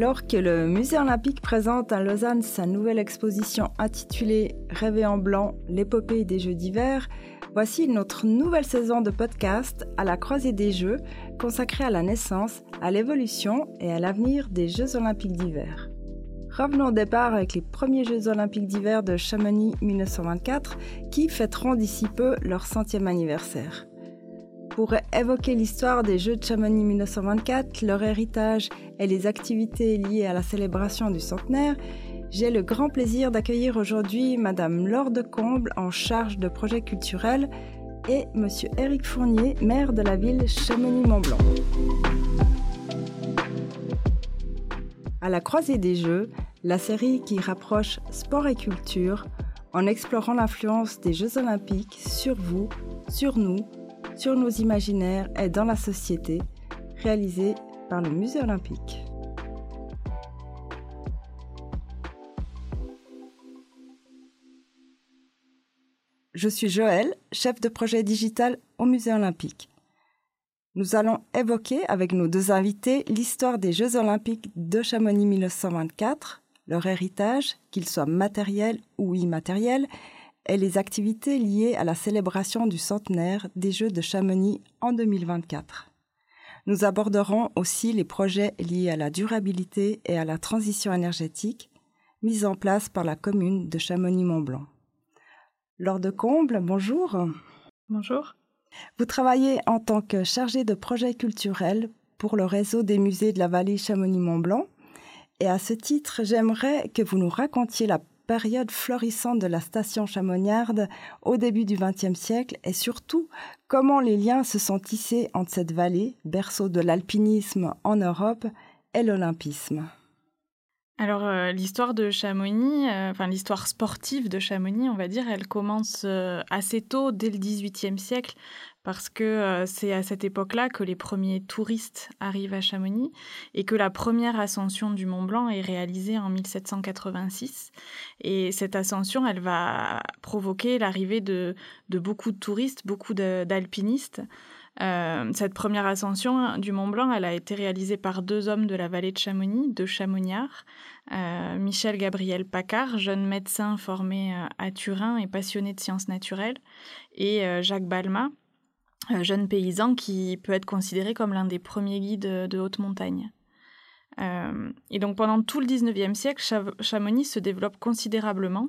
Alors que le Musée olympique présente à Lausanne sa nouvelle exposition intitulée Rêver en blanc, l'épopée des Jeux d'hiver, voici notre nouvelle saison de podcast à la croisée des Jeux consacrée à la naissance, à l'évolution et à l'avenir des Jeux olympiques d'hiver. Revenons au départ avec les premiers Jeux olympiques d'hiver de Chamonix 1924 qui fêteront d'ici peu leur centième anniversaire pour évoquer l'histoire des Jeux de Chamonix 1924, leur héritage et les activités liées à la célébration du centenaire, j'ai le grand plaisir d'accueillir aujourd'hui Madame Laure de Comble en charge de projets culturels et Monsieur Éric Fournier, maire de la ville Chamonix-Mont-Blanc. À la croisée des Jeux, la série qui rapproche sport et culture en explorant l'influence des Jeux olympiques sur vous, sur nous sur nos imaginaires et dans la société, réalisé par le Musée olympique. Je suis Joël, chef de projet digital au Musée olympique. Nous allons évoquer avec nos deux invités l'histoire des Jeux olympiques de Chamonix 1924, leur héritage, qu'il soit matériel ou immatériel, et les activités liées à la célébration du centenaire des Jeux de Chamonix en 2024. Nous aborderons aussi les projets liés à la durabilité et à la transition énergétique mis en place par la commune de Chamonix-Mont-Blanc. Laure de Comble, bonjour. Bonjour. Vous travaillez en tant que chargée de projets culturels pour le réseau des musées de la vallée Chamonix-Mont-Blanc. Et à ce titre, j'aimerais que vous nous racontiez la période florissante de la station chamoniarde au début du XXe siècle et surtout comment les liens se sont tissés entre cette vallée, berceau de l'alpinisme en Europe, et l'olympisme. Alors euh, l'histoire de Chamonix, euh, enfin l'histoire sportive de Chamonix, on va dire, elle commence euh, assez tôt, dès le XVIIIe siècle, parce que euh, c'est à cette époque-là que les premiers touristes arrivent à Chamonix et que la première ascension du Mont Blanc est réalisée en 1786. Et cette ascension, elle va provoquer l'arrivée de, beaucoup de touristes, beaucoup d'alpinistes. Euh, cette première ascension du Mont Blanc, elle a été réalisée par deux hommes de la vallée de Chamonix, deux chamoniards, euh, Michel Gabriel Paccard, jeune médecin formé à Turin et passionné de sciences naturelles, et Jacques Balma, euh, jeune paysan qui peut être considéré comme l'un des premiers guides de haute montagne. Euh, et donc pendant tout le 19e siècle, Chamonix se développe considérablement.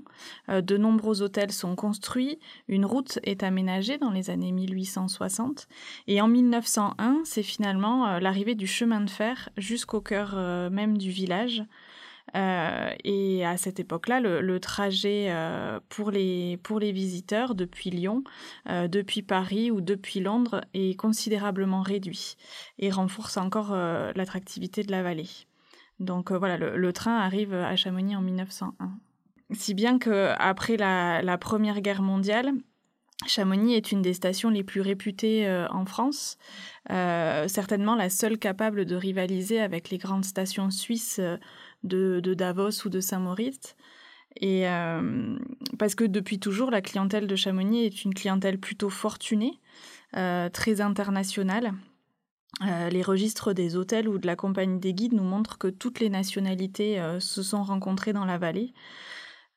Euh, de nombreux hôtels sont construits, une route est aménagée dans les années 1860, et en 1901, c'est finalement l'arrivée du chemin de fer jusqu'au cœur même du village, euh, et à cette époque-là, le, trajet euh, pour, les, pour les visiteurs depuis Lyon, euh, depuis Paris ou depuis Londres est considérablement réduit et renforce encore l'attractivité de la vallée. Donc voilà, le, train arrive à Chamonix en 1901. Si bien qu'après la, la Première Guerre mondiale, Chamonix est une des stations les plus réputées en France, certainement la seule capable de rivaliser avec les grandes stations suisses de, Davos ou de Saint-Maurice. Et euh, parce que depuis toujours, la clientèle de Chamonix est une clientèle plutôt fortunée, euh, très internationale. Euh, les registres des hôtels ou de la compagnie des guides nous montrent que toutes les nationalités se sont rencontrées dans la vallée.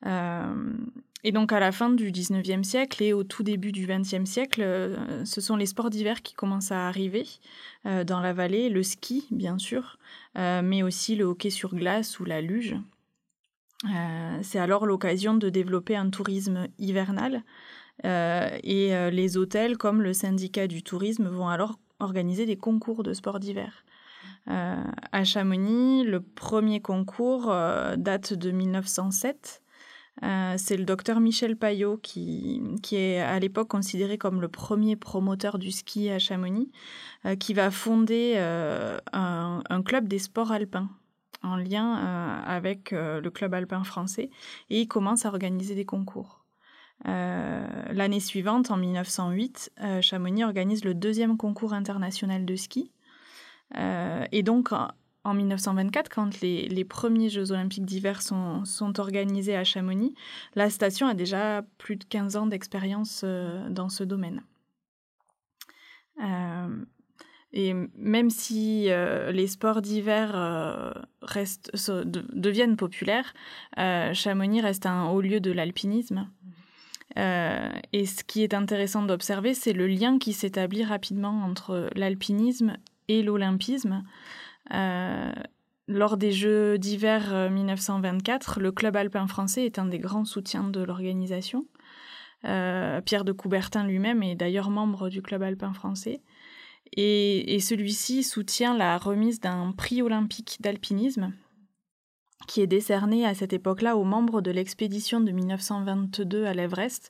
Et donc à la fin du 19e siècle et au tout début du 20e siècle, ce sont les sports d'hiver qui commencent à arriver dans la vallée, le ski bien sûr, euh, mais aussi le hockey sur glace ou la luge. Euh, c'est alors l'occasion de développer un tourisme hivernal euh, et les hôtels comme le syndicat du tourisme vont alors organiser des concours de sport d'hiver. à Chamonix, le premier concours date de 1907 euh, c'est le docteur Michel Payot qui, est à l'époque considéré comme le premier promoteur du ski à Chamonix, euh, qui va fonder euh, un, club des sports alpins en lien avec le club alpin français et il commence à organiser des concours. L'année suivante, en 1908, Chamonix organise le deuxième concours international de ski. et donc, en 1924, quand les, premiers Jeux olympiques d'hiver sont, organisés à Chamonix, la station a déjà plus de 15 ans d'expérience euh, dans ce domaine. Euh, Et même si les sports d'hiver deviennent populaires, Chamonix reste un haut lieu de l'alpinisme. et ce qui est intéressant d'observer, c'est le lien qui s'établit rapidement entre l'alpinisme et l'olympisme. Lors des Jeux d'hiver 1924, le club alpin français est un des grands soutiens de l'organisation. Pierre de Coubertin lui-même est d'ailleurs membre du club alpin français. Et, celui-ci soutient la remise d'un prix olympique d'alpinisme qui est décerné à cette époque-là aux membres de l'expédition de 1922 à l'Everest,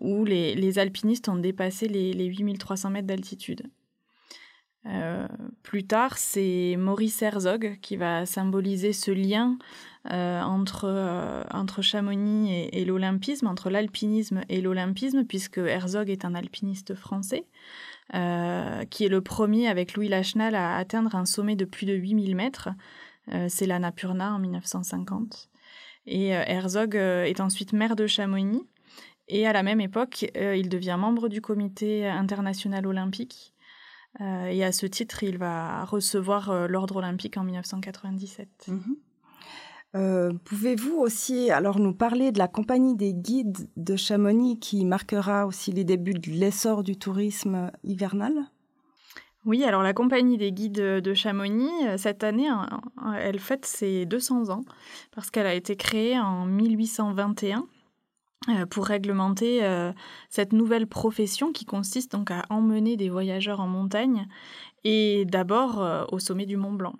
où les, alpinistes ont dépassé les, les 8300 mètres d'altitude. Euh, plus tard, c'est Maurice Herzog qui va symboliser ce lien euh, entre, euh, entre Chamonix et, l'olympisme, entre l'alpinisme et l'olympisme, puisque Herzog est un alpiniste français. Qui est le premier avec Louis Lachenal à atteindre un sommet de plus de 8000 mètres. C'est l'Annapurna en 1950. Et Herzog est ensuite maire de Chamonix. Et à la même époque, il devient membre du comité international olympique. Et à ce titre, il va recevoir l'ordre olympique en 1997. Euh, pouvez-vous aussi alors nous parler de la compagnie des guides de Chamonix qui marquera aussi les débuts de l'essor du tourisme hivernal? Oui, alors la compagnie des guides de Chamonix, euh, cette année, elle fête ses 200 ans parce qu'elle a été créée en 1821 euh, pour réglementer cette nouvelle profession qui consiste donc à emmener des voyageurs en montagne et d'abord au sommet du Mont Blanc.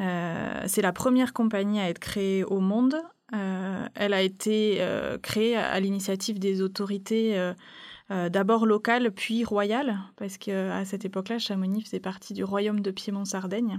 Euh, c'est la première compagnie à être créée au monde. Euh, elle a été euh, créée à, l'initiative des autorités d'abord locales puis royales, parce qu'à cette époque-là, Chamonix faisait partie du royaume de Piémont-Sardaigne.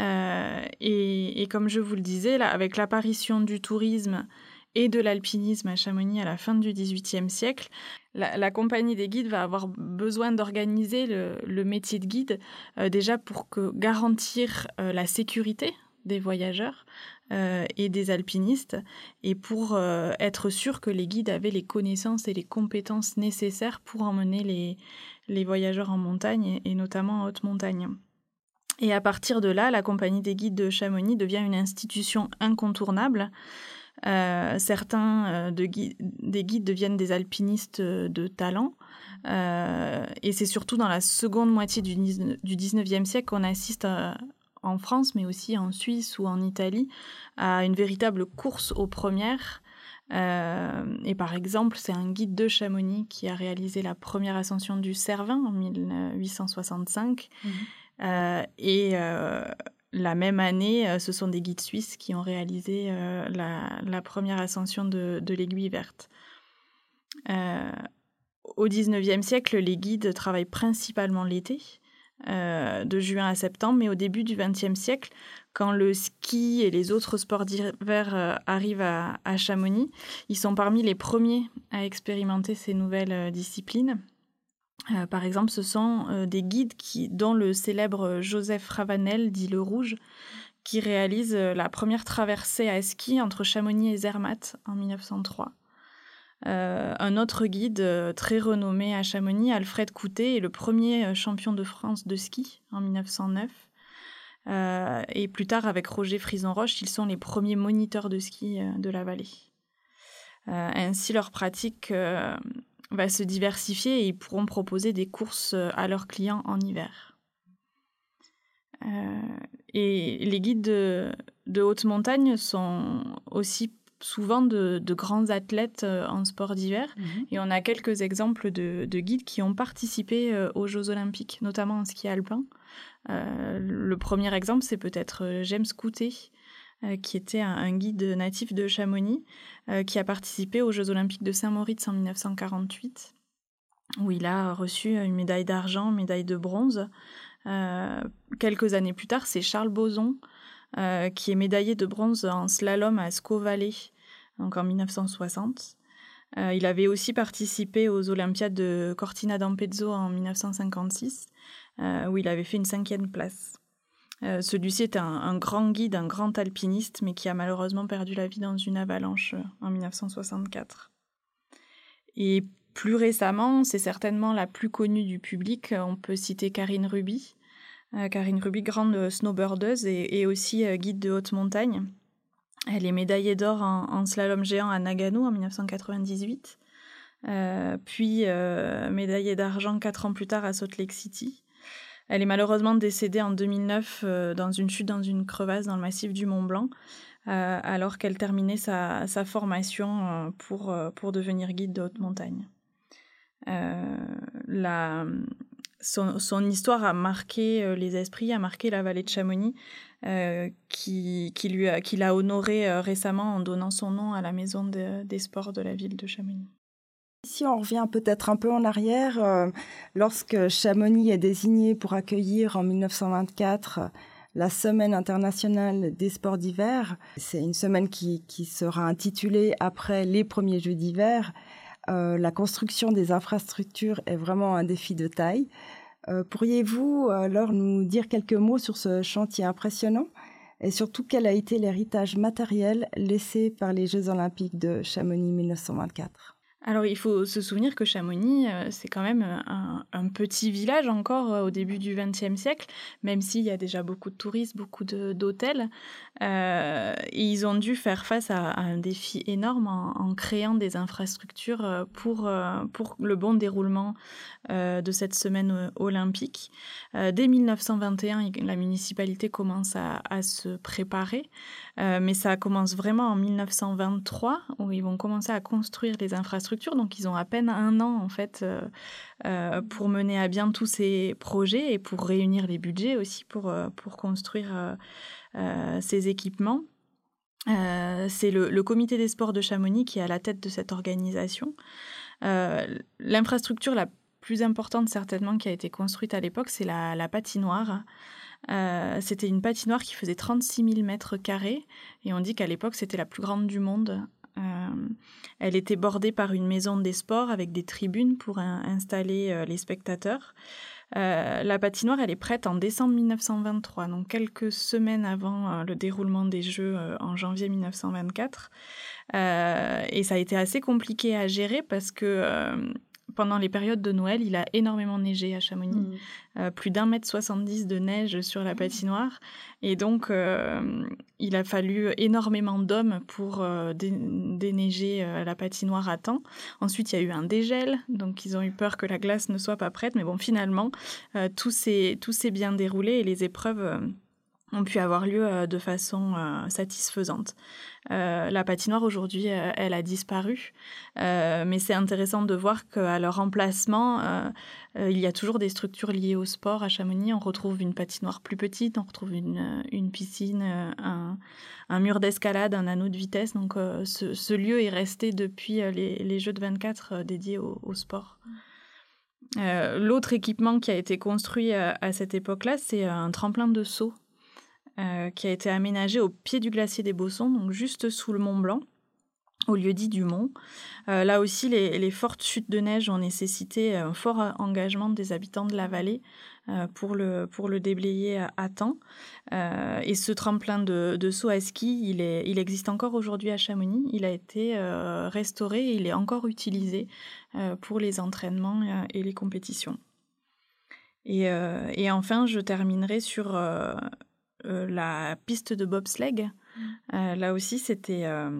Et, et, comme je vous le disais, avec l'apparition du tourisme et de l'alpinisme à Chamonix à la fin du XVIIIe siècle, la, compagnie des guides va avoir besoin d'organiser le, métier de guide euh, déjà pour garantir euh, la sécurité des voyageurs euh, et des alpinistes et pour être sûr que les guides avaient les connaissances et les compétences nécessaires pour emmener les, voyageurs en montagne et notamment en haute montagne. Et à partir de là, la compagnie des guides de Chamonix devient une institution incontournable certains euh, de des guides deviennent des alpinistes euh, de talent. et c'est surtout dans la seconde moitié du, du 19e siècle qu'on assiste en France, mais aussi en Suisse ou en Italie, à une véritable course aux premières. et par exemple, c'est un guide de Chamonix qui a réalisé la première ascension du Cervin en 1865. Mmh. et la même année, euh, ce sont des guides suisses qui ont réalisé euh, la, première ascension de, l'aiguille verte. Euh, au XIXe siècle, les guides travaillent principalement l'été, de juin à septembre, mais au début du XXe siècle, quand le ski et les autres sports d'hiver arrivent à, Chamonix, ils sont parmi les premiers à expérimenter ces nouvelles disciplines. Euh, par exemple, ce sont euh, des guides qui, dont le célèbre Joseph Ravanel, dit Le Rouge, qui réalise euh, la première traversée à ski entre Chamonix et Zermatt en 1903. un autre guide très renommé à Chamonix, Alfred Coutet, est le premier champion de France de ski en 1909. et plus tard, avec Roger Frison-Roche, ils sont les premiers moniteurs de ski de la vallée. ainsi, leur pratique va se diversifier et ils pourront proposer des courses euh, à leurs clients en hiver. Euh, et les guides de, haute montagne sont aussi souvent de, grands athlètes euh, en sport d'hiver. Mhm. Et on a quelques exemples de, guides qui ont participé aux Jeux olympiques, notamment en ski alpin. le premier exemple, c'est peut-être James Coutet, qui était un, guide natif de Chamonix, euh, qui a participé aux Jeux olympiques de Saint-Moritz en 1948, où il a reçu une médaille d'argent, une médaille de bronze. Euh, quelques années plus tard, c'est Charles Boson, qui est médaillé de bronze en slalom à Squaw Valley, donc en 1960. il avait aussi participé aux Olympiades de Cortina d'Ampezzo en 1956, où il avait fait une cinquième place. Euh, celui-ci est un, grand guide, un grand alpiniste, mais qui a malheureusement perdu la vie dans une avalanche euh, en 1964. Et plus récemment, c'est certainement la plus connue du public. On peut citer Karine Ruby. Karine Ruby, grande snowboardeuse et, aussi guide de haute montagne. Elle est médaillée d'or en, slalom géant à Nagano en 1998. puis médaillée d'argent quatre ans plus tard à Salt Lake City. Elle est malheureusement décédée en 2009 dans une chute dans une crevasse dans le massif du Mont Blanc. Euh, alors qu'elle terminait sa, formation euh, pour, euh, devenir guide de haute montagne. Son, histoire a marqué les esprits, a marqué la vallée de Chamonix, qui, lui qui l'a honoré récemment en donnant son nom à la maison des sports de la ville de Chamonix. Si on revient peut-être un peu en arrière, lorsque Chamonix est désigné pour accueillir en 1924 la Semaine internationale des sports d'hiver. C'est une semaine qui, sera intitulée après les premiers Jeux d'hiver. Euh, la construction des infrastructures est vraiment un défi de taille. Euh, pourriez-vous alors nous dire quelques mots sur ce chantier impressionnant et surtout quel a été l'héritage matériel laissé par les Jeux olympiques de Chamonix 1924 alors il faut se souvenir que Chamonix, euh, c'est quand même un, petit village encore euh, au début du XXe siècle, même s'il y a déjà beaucoup de touristes, beaucoup d'hôtels. Euh, ils ont dû faire face à, un défi énorme en, créant des infrastructures pour, pour le bon déroulement de cette semaine olympique. dès 1921, la municipalité commence à se préparer, mais ça commence vraiment en 1923, où ils vont commencer à construire les infrastructures donc ils ont à peine un an en fait euh, euh, pour mener à bien tous ces projets et pour réunir les budgets aussi pour, euh, pour construire ces équipements. c'est le, comité des sports de Chamonix qui est à la tête de cette organisation. L'infrastructure la plus importante certainement qui a été construite à l'époque, c'est la, patinoire. C'était une patinoire qui faisait 36 000 mètres carrés et on dit qu'à l'époque c'était la plus grande du monde. Euh, elle était bordée par une maison des sports avec des tribunes pour installer euh, les spectateurs. Euh, la patinoire, elle est prête en décembre 1923, donc quelques semaines avant le déroulement des Jeux en janvier 1924. et ça a été assez compliqué à gérer parce que pendant les périodes de Noël, il a énormément neigé à Chamonix, mmh. euh, plus d'un mètre soixante-dix de neige sur la mmh. patinoire. Et donc, euh, il a fallu énormément d'hommes pour euh, déneiger la patinoire à temps. Ensuite, il y a eu un dégel, donc ils ont eu peur que la glace ne soit pas prête. Mais bon, finalement, tout s'est bien déroulé et les épreuves ont pu avoir lieu euh, de façon euh, satisfaisante. Euh, la patinoire aujourd'hui, elle a disparu, mais c'est intéressant de voir qu'à leur emplacement, il y a toujours des structures liées au sport. À Chamonix, on retrouve une patinoire plus petite, on retrouve une, une piscine, un, mur d'escalade, un anneau de vitesse. Donc ce, lieu est resté depuis les, les Jeux de 24 dédiés au, au sport. L'autre équipement qui a été construit à cette époque-là, c'est un tremplin de saut euh, qui a été aménagé au pied du glacier des Bossons, donc juste sous le Mont Blanc, au lieu dit du Mont. Euh, là aussi, les, fortes chutes de neige ont nécessité un fort engagement des habitants de la vallée euh, pour, le, pour le déblayer à, temps. et ce tremplin de, de, saut à ski, il, est, il existe encore aujourd'hui à Chamonix. Il a été restauré et il est encore utilisé pour les entraînements et les compétitions. Et, et enfin, je terminerai sur euh, la piste de bobsleigh. Mmh. Euh, là aussi, c'était euh,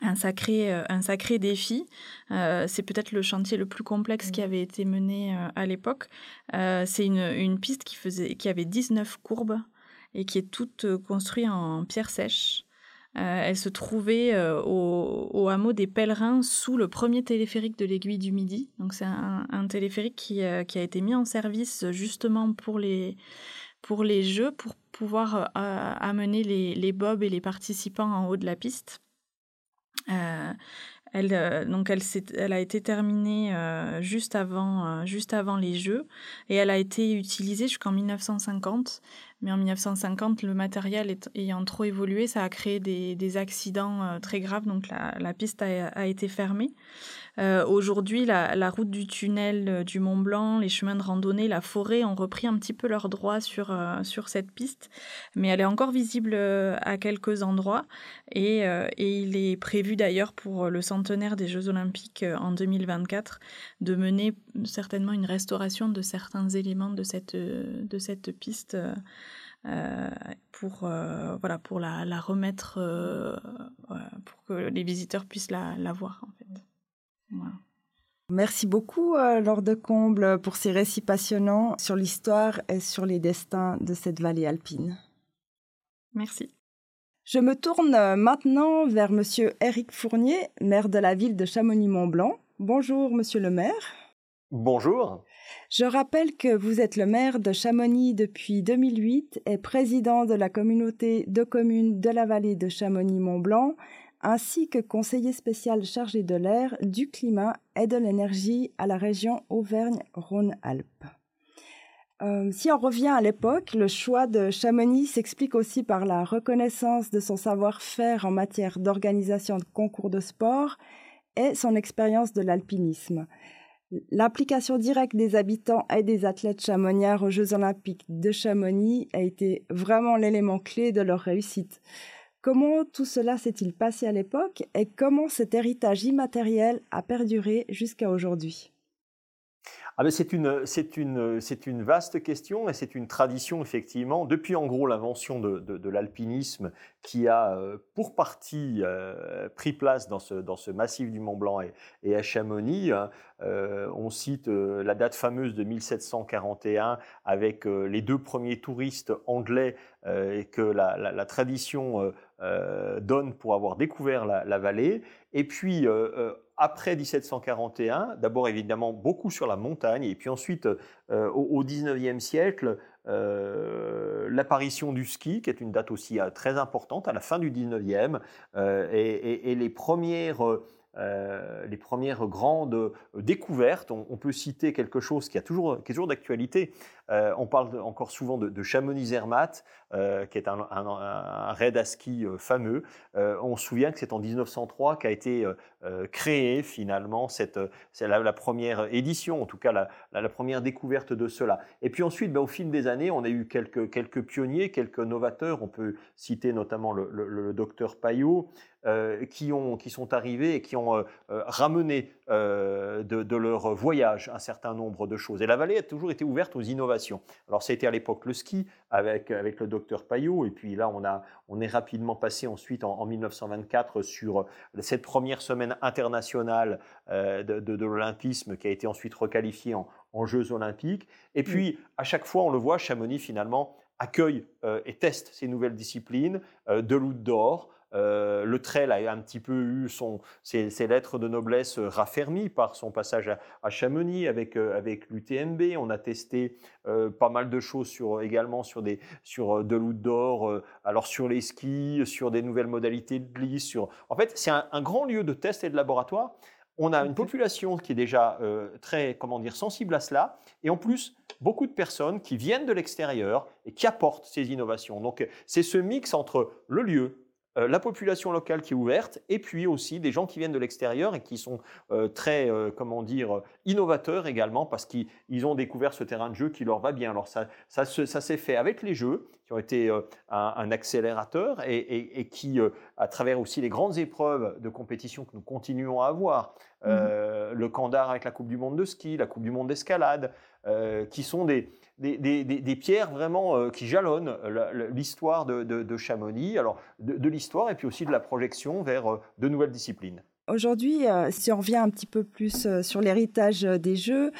un sacré, un sacré défi. c'est peut-être le chantier le plus complexe qui mmh. avait été mené à l'époque. c'est une, une, piste qui, faisait, qui avait 19 courbes et qui est toute construite en pierre sèche. elle se trouvait au, au, hameau des Pèlerins sous le premier téléphérique de l'aiguille du Midi. Donc c'est un, un, téléphérique qui, qui, a été mis en service justement pour les, pour les jeux, pour pouvoir euh, amener les, les, bobs et les participants en haut de la piste. Euh, elle, euh, donc elle, a été terminée juste, avant, juste avant les Jeux et elle a été utilisée jusqu'en 1950. Mais en 1950, le matériel ayant trop évolué, ça a créé des, accidents très graves, donc la, piste a, été fermée. Aujourd'hui, la, route du tunnel du Mont Blanc, les chemins de randonnée, la forêt ont repris un petit peu leurs droits sur, sur cette piste, mais elle est encore visible à quelques endroits. Et, et il est prévu d'ailleurs pour le centenaire des Jeux Olympiques en 2024 de mener certainement une restauration de certains éléments de cette, de cette piste. Euh, pour, euh, voilà, pour la, la remettre, euh, pour que les visiteurs puissent la, la voir. En fait. Merci beaucoup, Laure de Comble, pour ces récits passionnants sur l'histoire et sur les destins de cette vallée alpine. Merci. Je me tourne maintenant vers Monsieur Éric Fournier, maire de la ville de Chamonix-Mont-Blanc. Bonjour, Monsieur le maire. Bonjour. Je rappelle que vous êtes le maire de Chamonix depuis 2008 et président de la communauté de communes de la vallée de Chamonix-Mont-Blanc, ainsi que conseiller spécial chargé de l'air, du climat et de l'énergie à la région Auvergne-Rhône-Alpes. Euh, si on revient à l'époque, le choix de Chamonix s'explique aussi par la reconnaissance de son savoir-faire en matière d'organisation de concours de sport et son expérience de l'alpinisme. L'implication directe des habitants et des athlètes chamoniards aux Jeux olympiques de Chamonix a été vraiment l'élément clé de leur réussite. Comment tout cela s'est-il passé à l'époque et comment cet héritage immatériel a perduré jusqu'à aujourd'hui? Ah c'est une, c'est une, vaste question et c'est une tradition effectivement. Depuis en gros l'invention de, l'alpinisme qui a euh, pour partie euh, pris place dans ce, massif du Mont Blanc et, à Chamonix. Hein, euh, on cite la date fameuse de 1741 avec les deux premiers touristes anglais et que la tradition donne pour avoir découvert la, la vallée. Et puis après 1741, d'abord évidemment beaucoup sur la montagne, et puis ensuite euh, au, 19e siècle, euh, l'apparition du ski, qui est une date aussi euh, très importante à la fin du 19e, et, les premières euh, les premières grandes découvertes. On, peut citer quelque chose qui, a toujours, est toujours d'actualité. Euh, on parle encore souvent de, Chamonix-Zermatt, euh, qui est un, raid à ski fameux. on se souvient que c'est en 1903 qu'a été créée finalement cette, c'est la, première édition, en tout cas la, première découverte de cela. Et puis ensuite, ben, au fil des années, on a eu quelques, quelques pionniers, quelques novateurs. On peut citer notamment le, docteur Payot, euh, qui, ont, qui sont arrivés et qui ont euh, euh, de, leur voyage un certain nombre de choses. Et la vallée a toujours été ouverte aux innovations. Alors ça a été à l'époque le ski avec, avec le docteur Payot, et puis là on, a, on est rapidement passé ensuite en, 1924 sur cette première semaine internationale de, de, l'olympisme qui a été ensuite requalifiée en, en Jeux olympiques. Et puis à chaque fois on le voit, Chamonix finalement accueille et teste ces nouvelles disciplines de l'outdoor. Euh, le trail a un petit peu eu son, ses, lettres de noblesse raffermies par son passage à, Chamonix avec, euh, avec l'UTMB. On a testé euh, pas mal de choses sur, également sur, des, sur de l'outdoor, alors sur les skis, sur des nouvelles modalités de glisse. Sur... En fait, c'est un, grand lieu de test et de laboratoire. On a une population qui est déjà très comment dire, sensible à cela, et en plus, beaucoup de personnes qui viennent de l'extérieur et qui apportent ces innovations. Donc, c'est ce mix entre le lieu, euh, la population locale qui est ouverte, et puis aussi des gens qui viennent de l'extérieur et qui sont euh, très, euh, comment dire, innovateurs également, parce qu'ils ont découvert ce terrain de jeu qui leur va bien. Alors ça, ça, ça s'est fait avec les jeux, qui ont été un, accélérateur, et, qui, à travers aussi les grandes épreuves de compétition que nous continuons à avoir, mmh le Candar avec la Coupe du Monde de ski, la Coupe du Monde d'escalade, qui sont des, des, pierres vraiment euh, qui jalonnent l'histoire de, Chamonix, alors de, l'histoire et puis aussi de la projection vers euh, de nouvelles disciplines. Aujourd'hui, euh, si on revient un petit peu plus sur l'héritage des Jeux,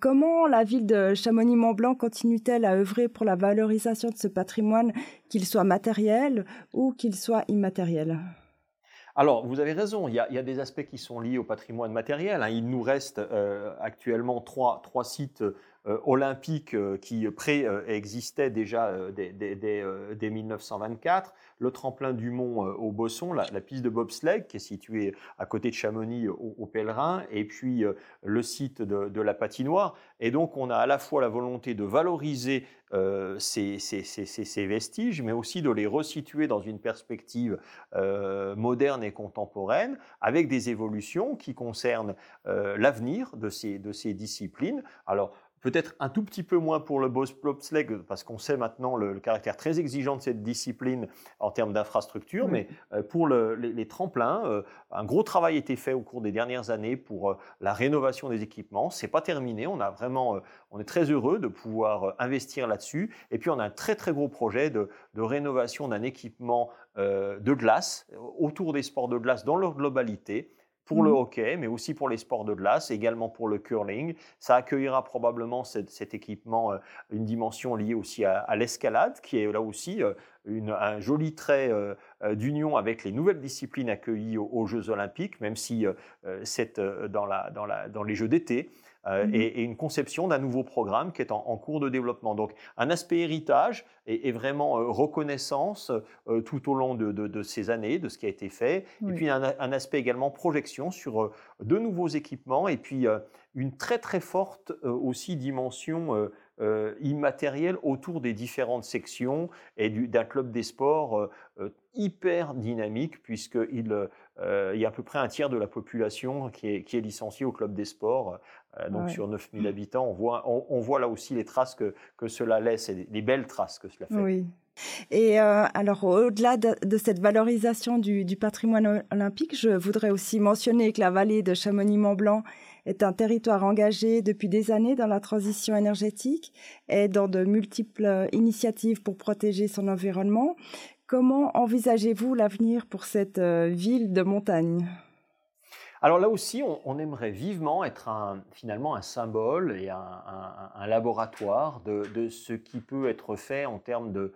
comment la ville de Chamonix-Mont-Blanc continue-t-elle à œuvrer pour la valorisation de ce patrimoine, qu'il soit matériel ou qu'il soit immatériel? Alors, vous avez raison, il y, a, des aspects qui sont liés au patrimoine matériel. Hein. Il nous reste actuellement trois, trois sites olympique qui préexistait déjà dès, 1924, le tremplin du Mont au Bosson, la, piste de bobsleigh qui est située à côté de Chamonix au, Pèlerin, et puis le site de, la patinoire. Et donc on a à la fois la volonté de valoriser euh, ces, vestiges, mais aussi de les resituer dans une perspective euh, moderne et contemporaine, avec des évolutions qui concernent euh, l'avenir de ces, de ces disciplines. Alors, Peut-être un tout petit peu moins pour le bobsleigh, parce qu'on sait maintenant le, caractère très exigeant de cette discipline en termes d'infrastructure, mais euh, pour les, tremplins, euh, un gros travail a été fait au cours des dernières années pour euh, la rénovation des équipements. C'est pas terminé, on a vraiment, on est très heureux de pouvoir investir là-dessus. Et puis on a un très très gros projet de, de rénovation d'un équipement de glace autour des sports de glace dans leur globalité pour le mmh. hockey, mais aussi pour les sports de glace, également pour le curling. Ça accueillera probablement cet, équipement euh, une dimension liée aussi à, l'escalade, qui est là aussi euh, une, un joli trait euh, d'union avec les nouvelles disciplines accueillies aux, Jeux olympiques, même si c'est dans, la, dans, la, dans les Jeux d'été. Euh, mmh et, une conception d'un nouveau programme qui est en, cours de développement. Donc un aspect héritage et, vraiment euh, reconnaissance euh, tout au long de, ces années, de ce qui a été fait. Et puis un, aspect également projection sur de nouveaux équipements et puis une très très forte aussi dimension immatérielle autour des différentes sections et d'un club des sports hyper dynamique puisqu'il il y a à peu près un tiers de la population qui est, qui est licenciée au club des sports euh, donc sur 9000 habitants, on voit, on, voit là aussi les traces que, que cela laisse, et les belles traces que cela fait. Oui. Et euh, alors, au-delà de, cette valorisation du, patrimoine olympique, je voudrais aussi mentionner que la vallée de Chamonix-Mont-Blanc est un territoire engagé depuis des années dans la transition énergétique et dans de multiples initiatives pour protéger son environnement. Comment envisagez-vous l'avenir pour cette euh, ville de montagne? Alors là aussi, on, aimerait vivement être finalement un symbole et un, laboratoire de, ce qui peut être fait en termes de,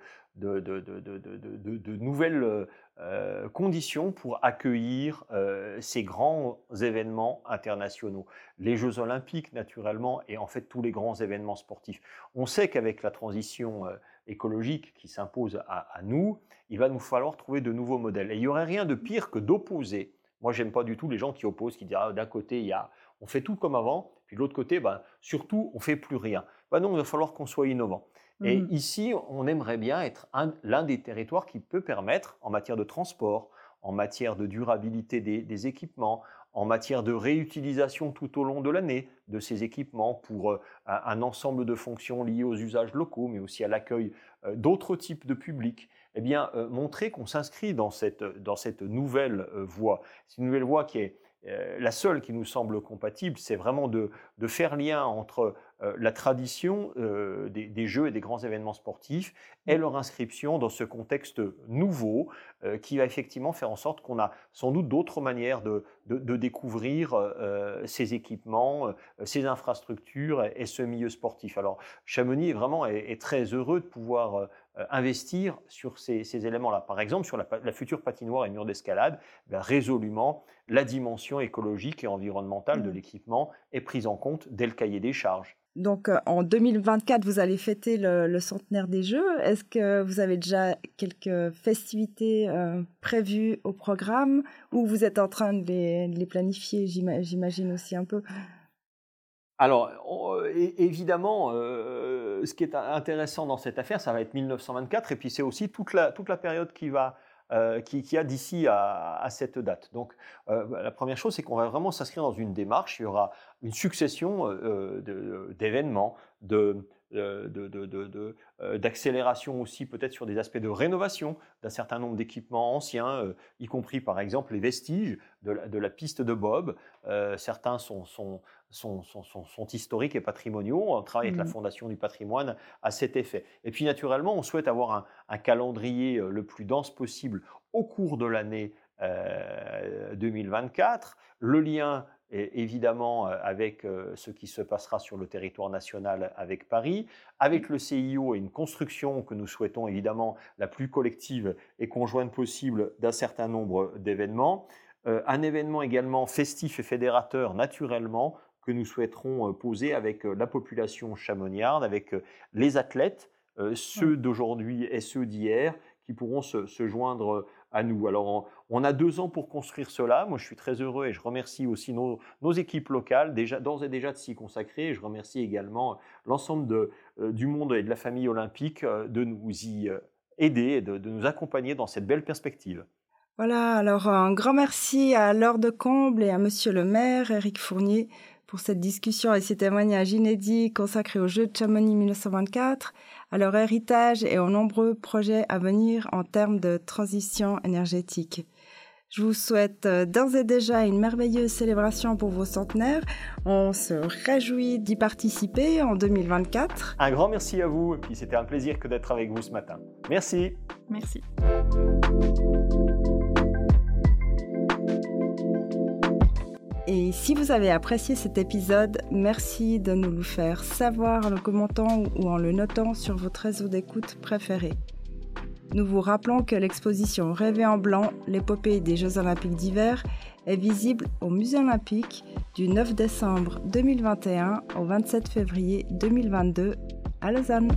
nouvelles euh, conditions pour accueillir euh, ces grands événements internationaux. Les Jeux olympiques, naturellement, et en fait tous les grands événements sportifs. On sait qu'avec la transition euh, écologique qui s'impose à, nous, il va nous falloir trouver de nouveaux modèles. Et il n'y aurait rien de pire que d'opposer moi, j'aime pas du tout les gens qui opposent, qui disent ah, d'un côté, il y a, on fait tout comme avant, puis de l'autre côté, ben, surtout, on fait plus rien. Ben non, il va falloir qu'on soit innovant. Et mmh. ici, on aimerait bien être l'un des territoires qui peut permettre, en matière de transport, en matière de durabilité des, équipements, en matière de réutilisation tout au long de l'année de ces équipements pour euh, un, ensemble de fonctions liées aux usages locaux, mais aussi à l'accueil euh, d'autres types de publics eh bien, euh, montrer qu'on s'inscrit dans cette, dans cette nouvelle voie. C'est une nouvelle voie qui est la seule qui nous semble compatible, c'est vraiment de, de, faire lien entre la tradition des, des, jeux et des grands événements sportifs et leur inscription dans ce contexte nouveau qui va effectivement faire en sorte qu'on a sans doute d'autres manières de, de, découvrir ces équipements, ces infrastructures et, ce milieu sportif. Alors Chamonix est vraiment est très heureux de pouvoir euh, investir sur ces, éléments-là. Par exemple, sur la, future patinoire et mur d'escalade, ben, résolument, la dimension écologique et environnementale de mmh. l'équipement est prise en compte dès le cahier des charges. Donc euh, en 2024, vous allez fêter le, centenaire des Jeux. Est-ce que vous avez déjà quelques festivités euh, prévues au programme ou vous êtes en train de les planifier, j'imagine aussi un peu? Alors, évidemment, euh, ce qui est intéressant dans cette affaire, ça va être 1924, et puis c'est aussi toute la, toute la période qui va euh, qui, a d'ici à, cette date. Donc, euh, la première chose, c'est qu'on va vraiment s'inscrire dans une démarche. Il y aura une succession d'événements, de, d'accélération aussi peut-être sur des aspects de rénovation d'un certain nombre d'équipements anciens, y compris par exemple les vestiges de la, piste de Bob. certains sont, sont, sont, sont, historiques et patrimoniaux. On travaille avec la mmh. Fondation du patrimoine à cet effet. Et puis naturellement, on souhaite avoir un, calendrier euh, le plus dense possible au cours de l'année 2024. Euh, le lien est évidemment euh, avec ce qui se passera sur le territoire national avec Paris, avec le CIO et une construction que nous souhaitons évidemment la plus collective et conjointe possible d'un certain nombre d'événements. un événement également festif et fédérateur naturellement que nous souhaiterons poser avec la population chamoniarde, avec les athlètes, ceux d'aujourd'hui et ceux d'hier, qui pourront se, joindre à nous. Alors, on, a deux ans pour construire cela. Moi, je suis très heureux et je remercie aussi nos, équipes locales, déjà d'ores et déjà de s'y consacrer. Et je remercie également l'ensemble du monde et de la famille olympique de nous y aider et de nous accompagner dans cette belle perspective. Voilà, alors un grand merci à Laure de Comble et à Monsieur le maire, Éric Fournier, pour cette discussion et ces témoignages inédits consacrés aux Jeux de Chamonix 1924, à leur héritage et aux nombreux projets à venir en termes de transition énergétique. Je vous souhaite euh, d'ores et déjà une merveilleuse célébration pour vos centenaires. On se réjouit d'y participer en 2024. Un grand merci à vous et puis c'était un plaisir que d'être avec vous ce matin. Merci. Merci. Et si vous avez apprécié cet épisode, merci de nous le faire savoir en le commentant ou en le notant sur votre réseau d'écoute préféré. Nous vous rappelons que l'exposition Rêver en blanc, l'épopée des Jeux olympiques d'hiver, est visible au Musée olympique du 9 décembre 2021 au 27 février 2022 à Lausanne.